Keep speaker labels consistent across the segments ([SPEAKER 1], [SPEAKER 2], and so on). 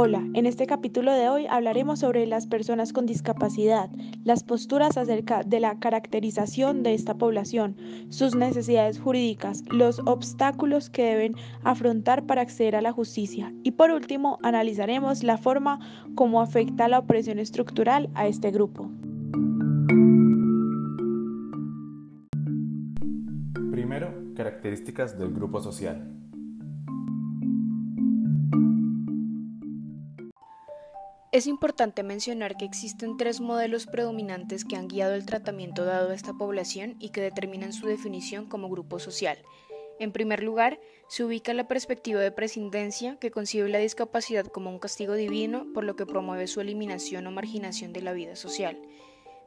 [SPEAKER 1] Hola, en este capítulo de hoy hablaremos sobre las personas con discapacidad, las posturas acerca de la caracterización de esta población, sus necesidades jurídicas, los obstáculos que deben afrontar para acceder a la justicia y por último analizaremos la forma como afecta la opresión estructural a este grupo.
[SPEAKER 2] Características del grupo social.
[SPEAKER 3] Es importante mencionar que existen tres modelos predominantes que han guiado el tratamiento dado a esta población y que determinan su definición como grupo social. En primer lugar, se ubica la perspectiva de prescindencia, que concibe la discapacidad como un castigo divino, por lo que promueve su eliminación o marginación de la vida social.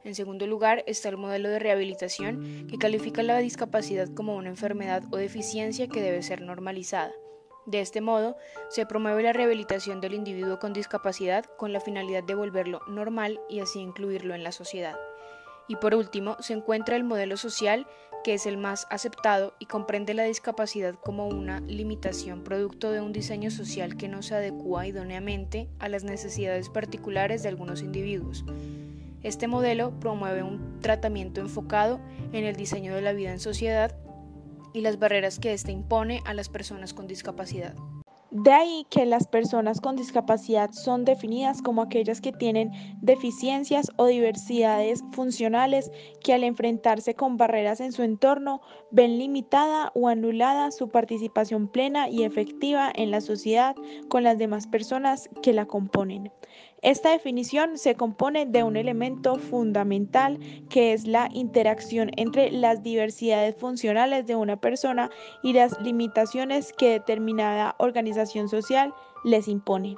[SPEAKER 3] En segundo lugar, está el modelo de rehabilitación, que califica la discapacidad como una enfermedad o deficiencia que debe ser normalizada. De este modo, se promueve la rehabilitación del individuo con discapacidad con la finalidad de volverlo normal y así incluirlo en la sociedad. Y por último, se encuentra el modelo social, que es el más aceptado y comprende la discapacidad como una limitación producto de un diseño social que no se adecua idóneamente a las necesidades particulares de algunos individuos. Este modelo promueve un tratamiento enfocado en el diseño de la vida en sociedad y las barreras que éste impone a las personas con discapacidad.
[SPEAKER 1] De ahí que las personas con discapacidad son definidas como aquellas que tienen deficiencias o diversidades funcionales que al enfrentarse con barreras en su entorno ven limitada o anulada su participación plena y efectiva en la sociedad con las demás personas que la componen. Esta definición se compone de un elemento fundamental que es la interacción entre las diversidades funcionales de una persona y las limitaciones que determinada organización social les impone.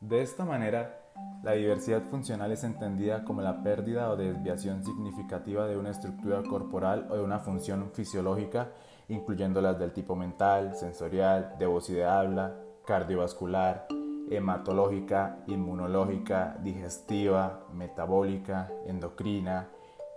[SPEAKER 2] De esta manera, la diversidad funcional es entendida como la pérdida o desviación significativa de una estructura corporal o de una función fisiológica, incluyendo las del tipo mental, sensorial, de voz y de habla, cardiovascular, hematológica, inmunológica, digestiva, metabólica, endocrina,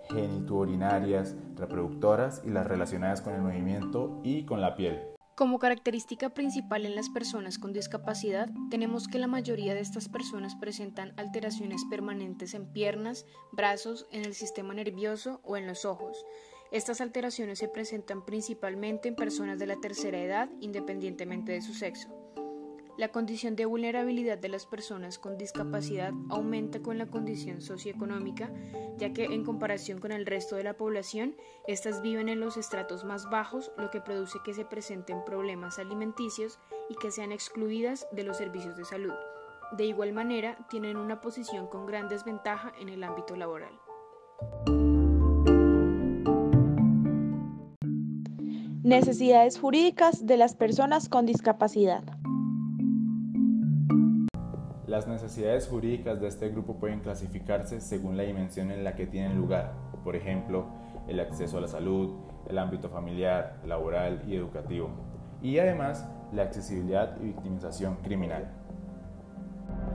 [SPEAKER 2] genitourinarias, reproductoras y las relacionadas con el movimiento y con la piel.
[SPEAKER 3] Como característica principal en las personas con discapacidad, tenemos que la mayoría de estas personas presentan alteraciones permanentes en piernas, brazos, en el sistema nervioso o en los ojos. Estas alteraciones se presentan principalmente en personas de la tercera edad, independientemente de su sexo. La condición de vulnerabilidad de las personas con discapacidad aumenta con la condición socioeconómica, ya que en comparación con el resto de la población, estas viven en los estratos más bajos, lo que produce que se presenten problemas alimenticios y que sean excluidas de los servicios de salud. De igual manera, tienen una posición con gran desventaja en el ámbito laboral.
[SPEAKER 1] Necesidades jurídicas de las personas con discapacidad.
[SPEAKER 2] Las necesidades jurídicas de este grupo pueden clasificarse según la dimensión en la que tienen lugar, por ejemplo, el acceso a la salud, el ámbito familiar, laboral y educativo, y además la accesibilidad y victimización criminal.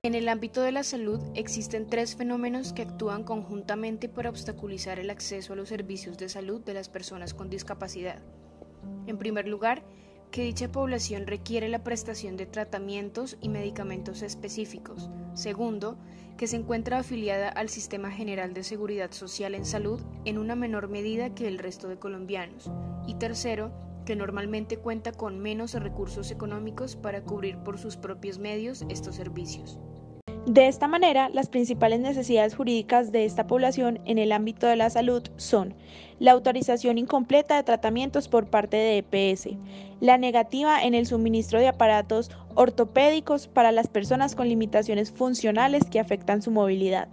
[SPEAKER 3] En el ámbito de la salud existen tres fenómenos que actúan conjuntamente para obstaculizar el acceso a los servicios de salud de las personas con discapacidad. En primer lugar, que dicha población requiere la prestación de tratamientos y medicamentos específicos. Segundo, que se encuentra afiliada al Sistema General de Seguridad Social en Salud en una menor medida que el resto de colombianos. Y tercero, que normalmente cuenta con menos recursos económicos para cubrir por sus propios medios estos servicios.
[SPEAKER 1] De esta manera, las principales necesidades jurídicas de esta población en el ámbito de la salud son la autorización incompleta de tratamientos por parte de EPS, la negativa en el suministro de aparatos ortopédicos para las personas con limitaciones funcionales que afectan su movilidad,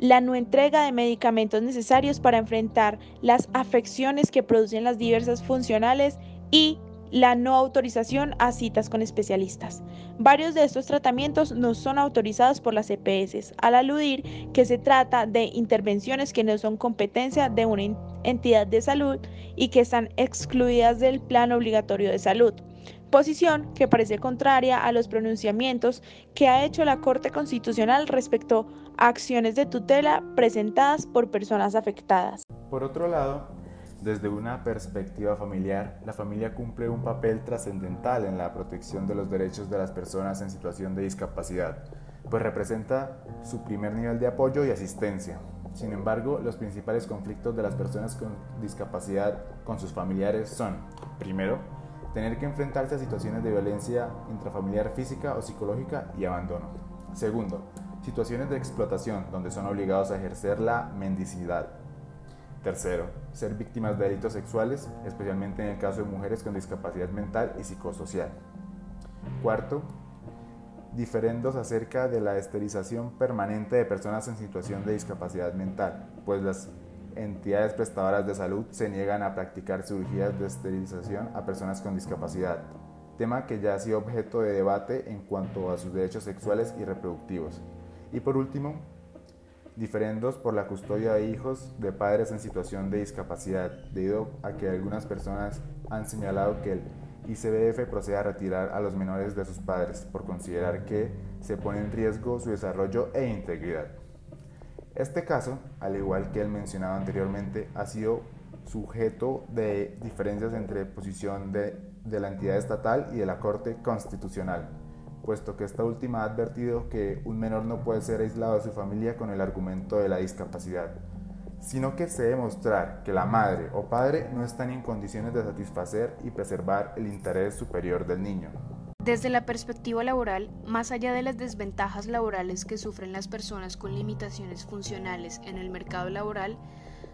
[SPEAKER 1] la no entrega de medicamentos necesarios para enfrentar las afecciones que producen las diversas funcionales y la no autorización a citas con especialistas. Varios de estos tratamientos no son autorizados por las EPS, al aludir que se trata de intervenciones que no son competencia de una entidad de salud y que están excluidas del plan obligatorio de salud posición que parece contraria a los pronunciamientos que ha hecho la Corte Constitucional respecto a acciones de tutela presentadas por personas afectadas.
[SPEAKER 2] Por otro lado, desde una perspectiva familiar, la familia cumple un papel trascendental en la protección de los derechos de las personas en situación de discapacidad, pues representa su primer nivel de apoyo y asistencia. Sin embargo, los principales conflictos de las personas con discapacidad con sus familiares son, primero, tener que enfrentarse a situaciones de violencia intrafamiliar física o psicológica y abandono. Segundo, situaciones de explotación donde son obligados a ejercer la mendicidad. Tercero, ser víctimas de delitos sexuales, especialmente en el caso de mujeres con discapacidad mental y psicosocial. Cuarto, diferendos acerca de la esterilización permanente de personas en situación de discapacidad mental, pues las entidades prestadoras de salud se niegan a practicar cirugías de esterilización a personas con discapacidad, tema que ya ha sido objeto de debate en cuanto a sus derechos sexuales y reproductivos. Y por último, diferendos por la custodia de hijos de padres en situación de discapacidad, debido a que algunas personas han señalado que el ICBF procede a retirar a los menores de sus padres por considerar que se pone en riesgo su desarrollo e integridad. Este caso, al igual que el mencionado anteriormente, ha sido sujeto de diferencias entre posición de, de la entidad estatal y de la Corte Constitucional puesto que esta última ha advertido que un menor no puede ser aislado de su familia con el argumento de la discapacidad, sino que se debe mostrar que la madre o padre no están en condiciones de satisfacer y preservar el interés superior del niño.
[SPEAKER 3] Desde la perspectiva laboral, más allá de las desventajas laborales que sufren las personas con limitaciones funcionales en el mercado laboral,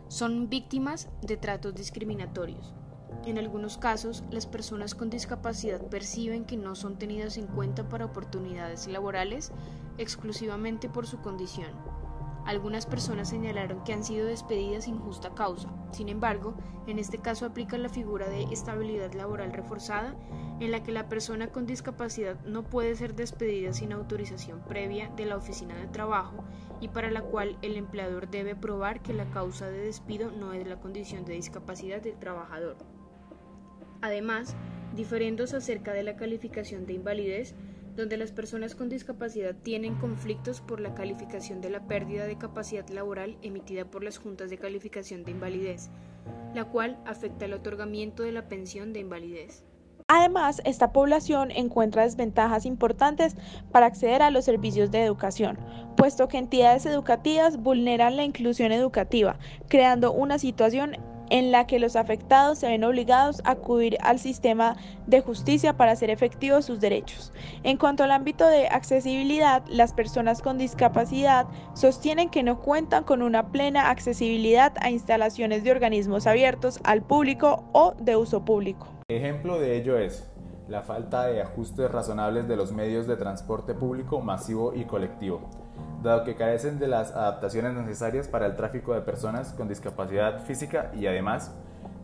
[SPEAKER 3] son víctimas de tratos discriminatorios. En algunos casos, las personas con discapacidad perciben que no son tenidas en cuenta para oportunidades laborales exclusivamente por su condición. Algunas personas señalaron que han sido despedidas sin justa causa. Sin embargo, en este caso aplica la figura de estabilidad laboral reforzada, en la que la persona con discapacidad no puede ser despedida sin autorización previa de la oficina de trabajo y para la cual el empleador debe probar que la causa de despido no es la condición de discapacidad del trabajador. Además, diferendos acerca de la calificación de invalidez, donde las personas con discapacidad tienen conflictos por la calificación de la pérdida de capacidad laboral emitida por las juntas de calificación de invalidez, la cual afecta el otorgamiento de la pensión de invalidez.
[SPEAKER 1] Además, esta población encuentra desventajas importantes para acceder a los servicios de educación, puesto que entidades educativas vulneran la inclusión educativa, creando una situación en la que los afectados se ven obligados a acudir al sistema de justicia para hacer efectivos sus derechos. En cuanto al ámbito de accesibilidad, las personas con discapacidad sostienen que no cuentan con una plena accesibilidad a instalaciones de organismos abiertos al público o de uso público.
[SPEAKER 2] Ejemplo de ello es la falta de ajustes razonables de los medios de transporte público masivo y colectivo dado que carecen de las adaptaciones necesarias para el tráfico de personas con discapacidad física y además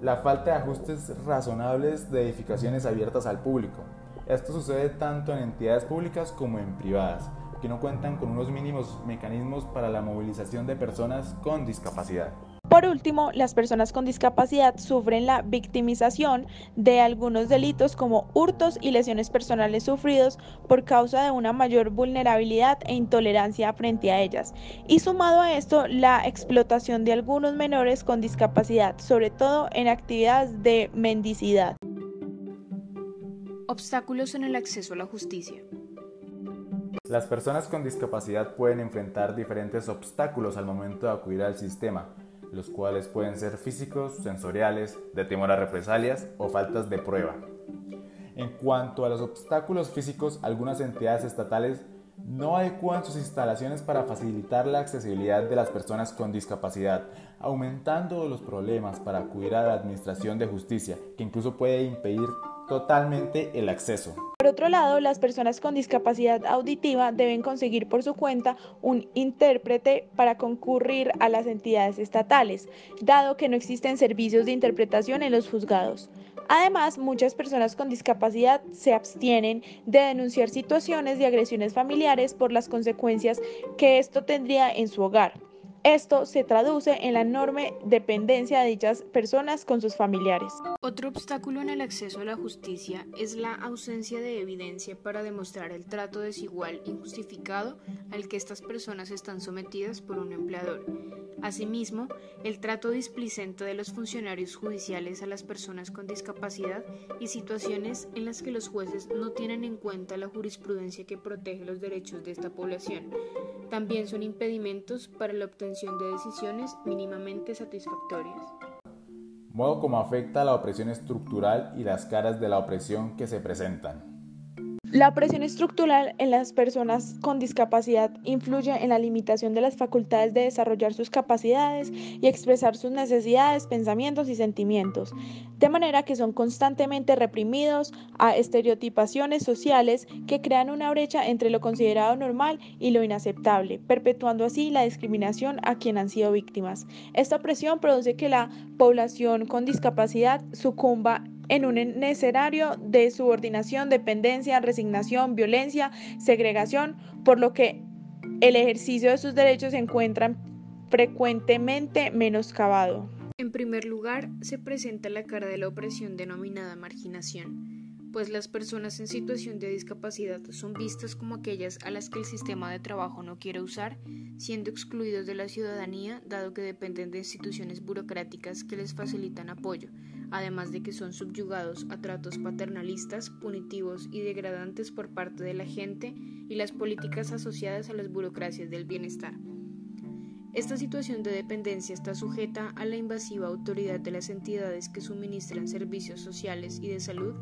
[SPEAKER 2] la falta de ajustes razonables de edificaciones abiertas al público. Esto sucede tanto en entidades públicas como en privadas, que no cuentan con unos mínimos mecanismos para la movilización de personas con discapacidad.
[SPEAKER 1] Por último, las personas con discapacidad sufren la victimización de algunos delitos como hurtos y lesiones personales sufridos por causa de una mayor vulnerabilidad e intolerancia frente a ellas. Y sumado a esto, la explotación de algunos menores con discapacidad, sobre todo en actividades de mendicidad.
[SPEAKER 3] Obstáculos en el acceso a la justicia.
[SPEAKER 2] Las personas con discapacidad pueden enfrentar diferentes obstáculos al momento de acudir al sistema los cuales pueden ser físicos, sensoriales, de temor a represalias o faltas de prueba. En cuanto a los obstáculos físicos, algunas entidades estatales no adecuan sus instalaciones para facilitar la accesibilidad de las personas con discapacidad, aumentando los problemas para acudir a la administración de justicia, que incluso puede impedir totalmente el acceso.
[SPEAKER 1] Por otro lado, las personas con discapacidad auditiva deben conseguir por su cuenta un intérprete para concurrir a las entidades estatales, dado que no existen servicios de interpretación en los juzgados. Además, muchas personas con discapacidad se abstienen de denunciar situaciones de agresiones familiares por las consecuencias que esto tendría en su hogar. Esto se traduce en la enorme dependencia de dichas personas con sus familiares.
[SPEAKER 3] Otro obstáculo en el acceso a la justicia es la ausencia de evidencia para demostrar el trato desigual injustificado al que estas personas están sometidas por un empleador. Asimismo, el trato displicente de los funcionarios judiciales a las personas con discapacidad y situaciones en las que los jueces no tienen en cuenta la jurisprudencia que protege los derechos de esta población. También son impedimentos para la obtención de decisiones mínimamente satisfactorias.
[SPEAKER 2] Modo como afecta la opresión estructural y las caras de la opresión que se presentan.
[SPEAKER 1] La opresión estructural en las personas con discapacidad influye en la limitación de las facultades de desarrollar sus capacidades y expresar sus necesidades, pensamientos y sentimientos, de manera que son constantemente reprimidos a estereotipaciones sociales que crean una brecha entre lo considerado normal y lo inaceptable, perpetuando así la discriminación a quien han sido víctimas. Esta opresión produce que la población con discapacidad sucumba en un escenario de subordinación, dependencia, resignación, violencia, segregación, por lo que el ejercicio de sus derechos se encuentra frecuentemente menoscabado.
[SPEAKER 3] En primer lugar, se presenta la cara de la opresión denominada marginación pues las personas en situación de discapacidad son vistas como aquellas a las que el sistema de trabajo no quiere usar, siendo excluidos de la ciudadanía dado que dependen de instituciones burocráticas que les facilitan apoyo, además de que son subyugados a tratos paternalistas, punitivos y degradantes por parte de la gente y las políticas asociadas a las burocracias del bienestar. Esta situación de dependencia está sujeta a la invasiva autoridad de las entidades que suministran servicios sociales y de salud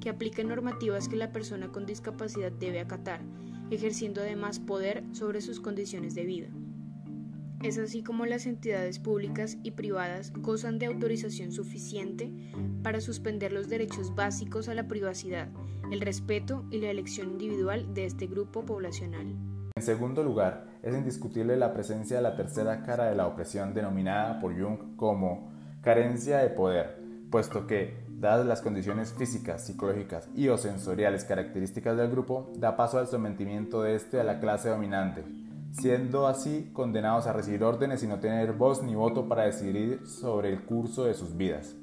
[SPEAKER 3] que aplican normativas que la persona con discapacidad debe acatar, ejerciendo además poder sobre sus condiciones de vida. Es así como las entidades públicas y privadas gozan de autorización suficiente para suspender los derechos básicos a la privacidad, el respeto y la elección individual de este grupo poblacional.
[SPEAKER 2] En segundo lugar, es indiscutible la presencia de la tercera cara de la opresión denominada por Jung como carencia de poder, puesto que dadas las condiciones físicas, psicológicas y o sensoriales características del grupo, da paso al sometimiento de este a la clase dominante, siendo así condenados a recibir órdenes y no tener voz ni voto para decidir sobre el curso de sus vidas.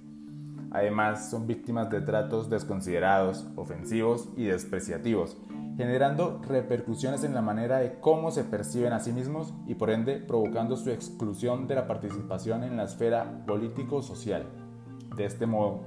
[SPEAKER 2] Además, son víctimas de tratos desconsiderados, ofensivos y despreciativos, generando repercusiones en la manera de cómo se perciben a sí mismos y por ende provocando su exclusión de la participación en la esfera político-social. De este modo,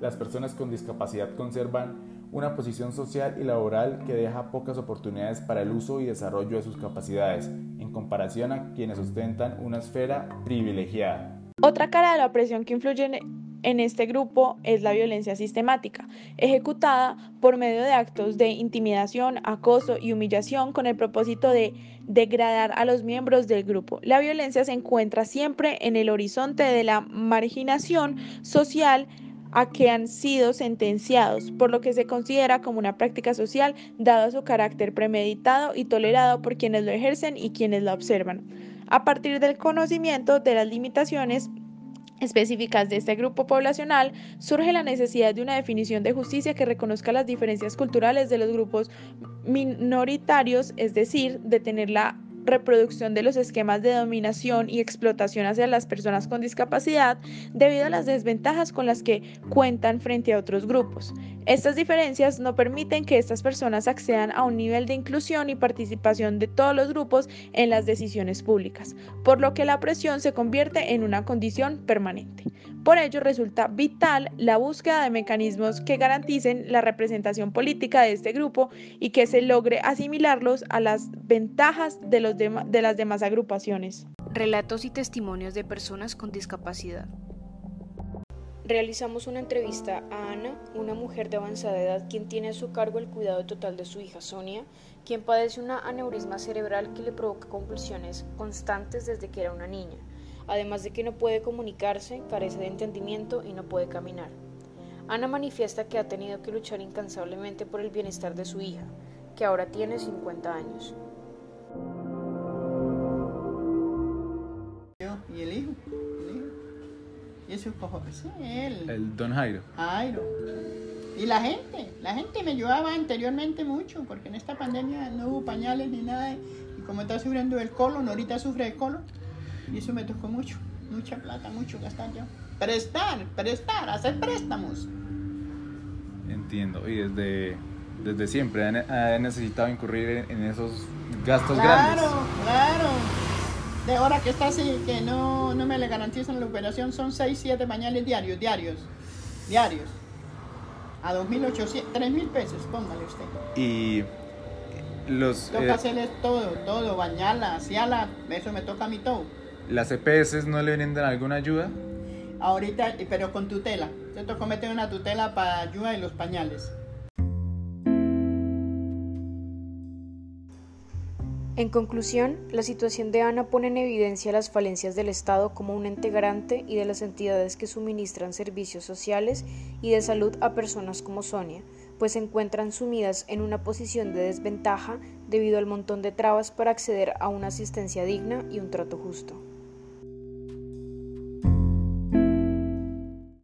[SPEAKER 2] las personas con discapacidad conservan una posición social y laboral que deja pocas oportunidades para el uso y desarrollo de sus capacidades, en comparación a quienes ostentan una esfera privilegiada.
[SPEAKER 1] Otra cara de la opresión que influye en este grupo es la violencia sistemática, ejecutada por medio de actos de intimidación, acoso y humillación con el propósito de degradar a los miembros del grupo. La violencia se encuentra siempre en el horizonte de la marginación social a que han sido sentenciados, por lo que se considera como una práctica social dado su carácter premeditado y tolerado por quienes lo ejercen y quienes la observan. A partir del conocimiento de las limitaciones específicas de este grupo poblacional, surge la necesidad de una definición de justicia que reconozca las diferencias culturales de los grupos minoritarios, es decir, de tener la reproducción de los esquemas de dominación y explotación hacia las personas con discapacidad debido a las desventajas con las que cuentan frente a otros grupos. Estas diferencias no permiten que estas personas accedan a un nivel de inclusión y participación de todos los grupos en las decisiones públicas, por lo que la presión se convierte en una condición permanente. Por ello resulta vital la búsqueda de mecanismos que garanticen la representación política de este grupo y que se logre asimilarlos a las ventajas de, los de las demás agrupaciones.
[SPEAKER 3] Relatos y testimonios de personas con discapacidad. Realizamos una entrevista a Ana, una mujer de avanzada edad quien tiene a su cargo el cuidado total de su hija Sonia, quien padece una aneurisma cerebral que le provoca convulsiones constantes desde que era una niña, además de que no puede comunicarse, carece de entendimiento y no puede caminar. Ana manifiesta que ha tenido que luchar incansablemente por el bienestar de su hija, que ahora tiene 50 años.
[SPEAKER 4] ¿Y el hijo? Y eso es él.
[SPEAKER 2] El don Jairo.
[SPEAKER 4] Jairo. Y la gente, la gente me ayudaba anteriormente mucho, porque en esta pandemia no hubo pañales ni nada. Y como está sufriendo el colon, ahorita sufre el colon. Y eso me tocó mucho, mucha plata, mucho gastar yo. Prestar, prestar, hacer préstamos.
[SPEAKER 2] Entiendo, y desde, desde siempre ha necesitado incurrir en, esos gastos
[SPEAKER 4] grandes.
[SPEAKER 2] Claro,
[SPEAKER 4] claro. De ahora que está así, que no, no me le garantizan la operación, son 6, 7 pañales diarios, diarios, diarios. A 2.800, 3.000 pesos, póngale usted.
[SPEAKER 2] Y los...
[SPEAKER 4] Toca eh, hacerles todo, todo, bañarla, asearla, eso me toca a mí todo.
[SPEAKER 2] ¿Las EPS no le brindan alguna ayuda?
[SPEAKER 4] Ahorita, pero con tutela. Te tocó meter una tutela para ayuda en los pañales.
[SPEAKER 3] En conclusión, la situación de Ana pone en evidencia las falencias del Estado como un integrante y de las entidades que suministran servicios sociales y de salud a personas como Sonia, pues se encuentran sumidas en una posición de desventaja debido al montón de trabas para acceder a una asistencia digna y un trato justo.